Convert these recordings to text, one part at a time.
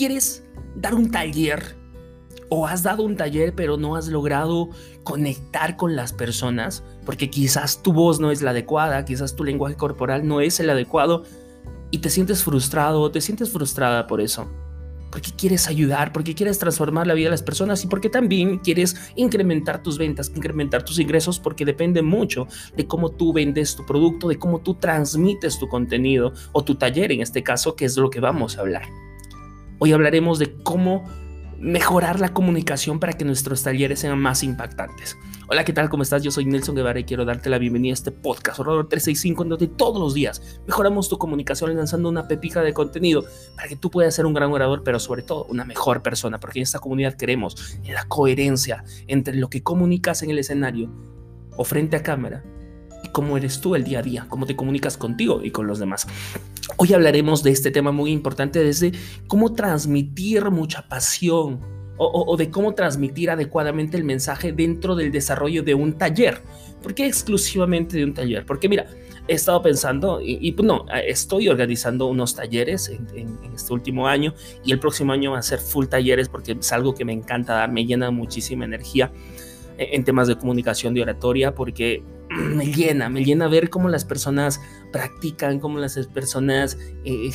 quieres dar un taller o has dado un taller pero no has logrado conectar con las personas porque quizás tu voz no es la adecuada, quizás tu lenguaje corporal no es el adecuado y te sientes frustrado o te sientes frustrada por eso. Porque quieres ayudar, porque quieres transformar la vida de las personas y porque también quieres incrementar tus ventas, incrementar tus ingresos, porque depende mucho de cómo tú vendes tu producto, de cómo tú transmites tu contenido o tu taller en este caso, que es lo que vamos a hablar. Hoy hablaremos de cómo mejorar la comunicación para que nuestros talleres sean más impactantes. Hola, ¿qué tal? ¿Cómo estás? Yo soy Nelson Guevara y quiero darte la bienvenida a este podcast Horror 365 en donde todos los días mejoramos tu comunicación lanzando una pepija de contenido para que tú puedas ser un gran orador, pero sobre todo una mejor persona, porque en esta comunidad queremos la coherencia entre lo que comunicas en el escenario o frente a cámara y cómo eres tú el día a día, cómo te comunicas contigo y con los demás. Hoy hablaremos de este tema muy importante desde cómo transmitir mucha pasión o, de cómo transmitir adecuadamente el mensaje dentro del desarrollo de un taller. ¿Por qué exclusivamente de un taller? Porque mira, he estado pensando y, pues no, estoy organizando unos talleres en, este último año y el próximo año va a ser full talleres porque es algo que me encanta dar, me llena muchísima energía en temas de comunicación, de oratoria, porque me llena, me llena ver cómo las personas practican, cómo las personas eh,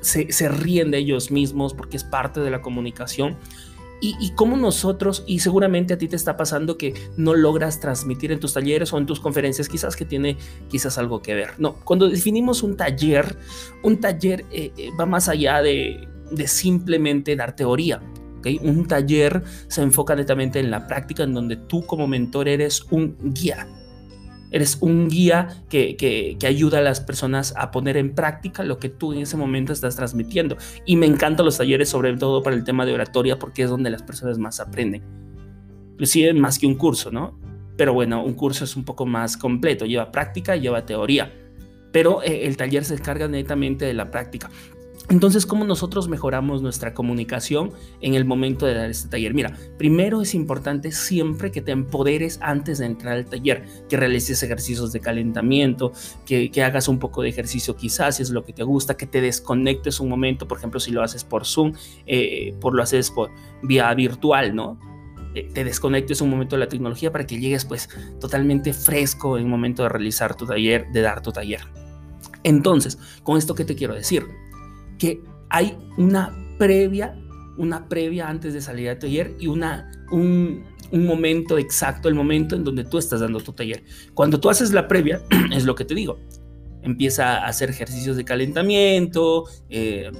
se, se ríen de ellos mismos, porque es parte de la comunicación y, cómo nosotros, y seguramente a ti te está pasando que no logras transmitir en tus talleres o en tus conferencias, quizás que tiene quizás algo que ver. No, cuando definimos un taller, un taller eh, eh, va más allá de, de simplemente dar teoría. Un taller se enfoca netamente en la práctica, en donde tú como mentor eres un guía Eres un guía que, que, ayuda a las personas a poner en práctica lo que tú en ese momento estás transmitiendo. Y me encantan los talleres, sobre todo para el tema de oratoria, porque es donde las personas más aprenden. Inclusive más que un curso, ¿no? Pero bueno, un curso es un poco más completo, lleva práctica, lleva teoría. Pero eh, el taller se encarga netamente de la práctica. Entonces, ¿cómo nosotros mejoramos nuestra comunicación en el momento de dar este taller? Mira, primero es importante siempre que te empoderes antes de entrar al taller, que realices ejercicios de calentamiento, que, hagas un poco de ejercicio quizás, si es lo que te gusta, que te desconectes un momento, por ejemplo, si lo haces por Zoom, eh, por lo haces por vía virtual, ¿no? Eh, te desconectes un momento de la tecnología para que llegues pues totalmente fresco en el momento de realizar tu taller, de dar tu taller. Entonces, con esto qué te quiero decir, que hay una previa, una previa antes de salir a taller y una, un, momento exacto, el momento en donde tú estás dando tu taller. Cuando tú haces la previa, es lo que te digo, empieza a hacer ejercicios de calentamiento, eh,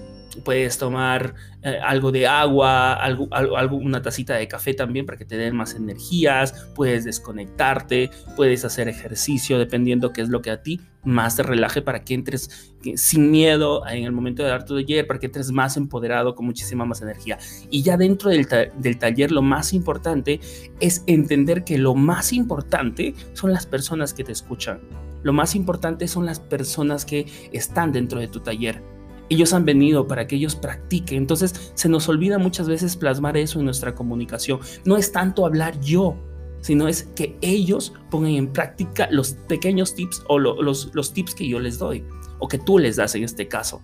puedes tomar eh, algo de agua, algo, algo, una tacita de café también para que te den más energías, puedes desconectarte, puedes hacer ejercicio dependiendo qué es lo que a ti más te relaje para que entres sin miedo en el momento de dar tu taller, para que entres más empoderado con muchísima más energía. Y ya dentro del, del taller lo más importante es entender que lo más importante son las personas que te escuchan. Lo más importante son las personas que están dentro de tu taller ellos han venido para que ellos practiquen. Entonces se nos olvida muchas veces plasmar eso en nuestra comunicación. No es tanto hablar yo, sino es que ellos pongan en práctica los pequeños tips o los, tips que yo les doy o que tú les das en este caso.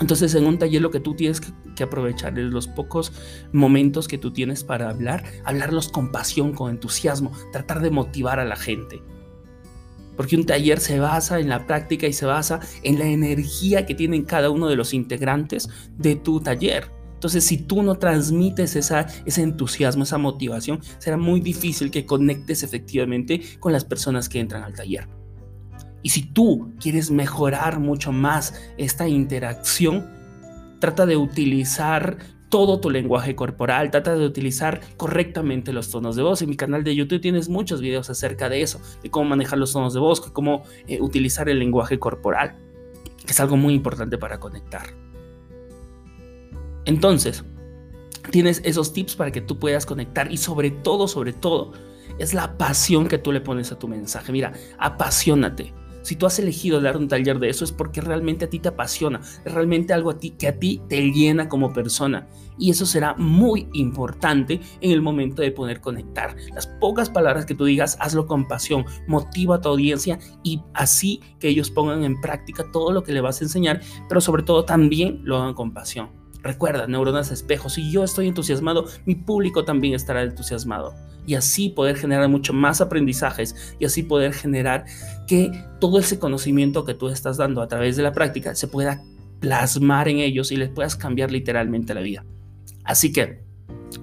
Entonces en un taller lo que tú tienes que, que, aprovechar es los pocos momentos que tú tienes para hablar, hablarlos con pasión, con entusiasmo, tratar de motivar a la gente. Porque un taller se basa en la práctica y se basa en la energía que tienen cada uno de los integrantes de tu taller. Entonces, si tú no transmites esa, ese entusiasmo, esa motivación, será muy difícil que conectes efectivamente con las personas que entran al taller. Y si tú quieres mejorar mucho más esta interacción, trata de utilizar todo tu lenguaje corporal, trata de utilizar correctamente los tonos de voz. En mi canal de YouTube tienes muchos videos acerca de eso, de cómo manejar los tonos de voz, cómo eh, utilizar el lenguaje corporal, que es algo muy importante para conectar. Entonces, tienes esos tips para que tú puedas conectar y sobre todo, sobre todo, es la pasión que tú le pones a tu mensaje. Mira, apasionate si tú has elegido dar un taller de eso es porque realmente a ti te apasiona, es realmente algo a ti que a ti te llena como persona. Y eso será muy importante en el momento de poder conectar. Las pocas palabras que tú digas, hazlo con pasión, motiva a tu audiencia y así que ellos pongan en práctica todo lo que le vas a enseñar, pero sobre todo también lo hagan con pasión. Recuerda, neuronas espejo, si yo estoy entusiasmado, mi público también estará entusiasmado. Y así poder generar mucho más aprendizajes y así poder generar que todo ese conocimiento que tú estás dando a través de la práctica se pueda plasmar en ellos y les puedas cambiar literalmente la vida. Así que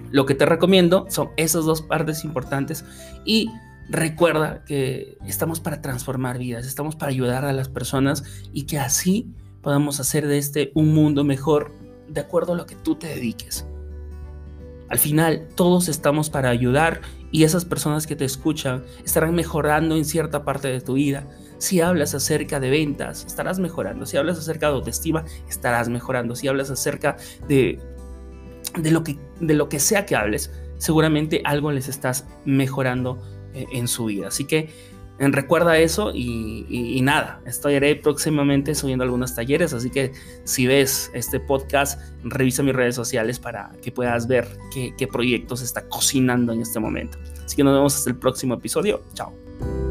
lo que te recomiendo son esas dos partes importantes y recuerda que estamos para transformar vidas, estamos para ayudar a las personas y que así podamos hacer de este un mundo mejor de acuerdo a lo que tú te dediques. Al final, todos estamos para ayudar y esas personas que te escuchan estarán mejorando en cierta parte de tu vida. Si hablas acerca de ventas, estarás mejorando. Si hablas acerca de autoestima, estarás mejorando. Si hablas acerca de, de, lo, que, de lo que sea que hables, seguramente algo les estás mejorando eh, en su vida. Así que recuerda eso y, nada, estaré próximamente subiendo algunos talleres, así que si ves este podcast, revisa mis redes sociales para que puedas ver qué, qué proyectos está cocinando en este momento. Así que nos vemos hasta el próximo episodio. Chao.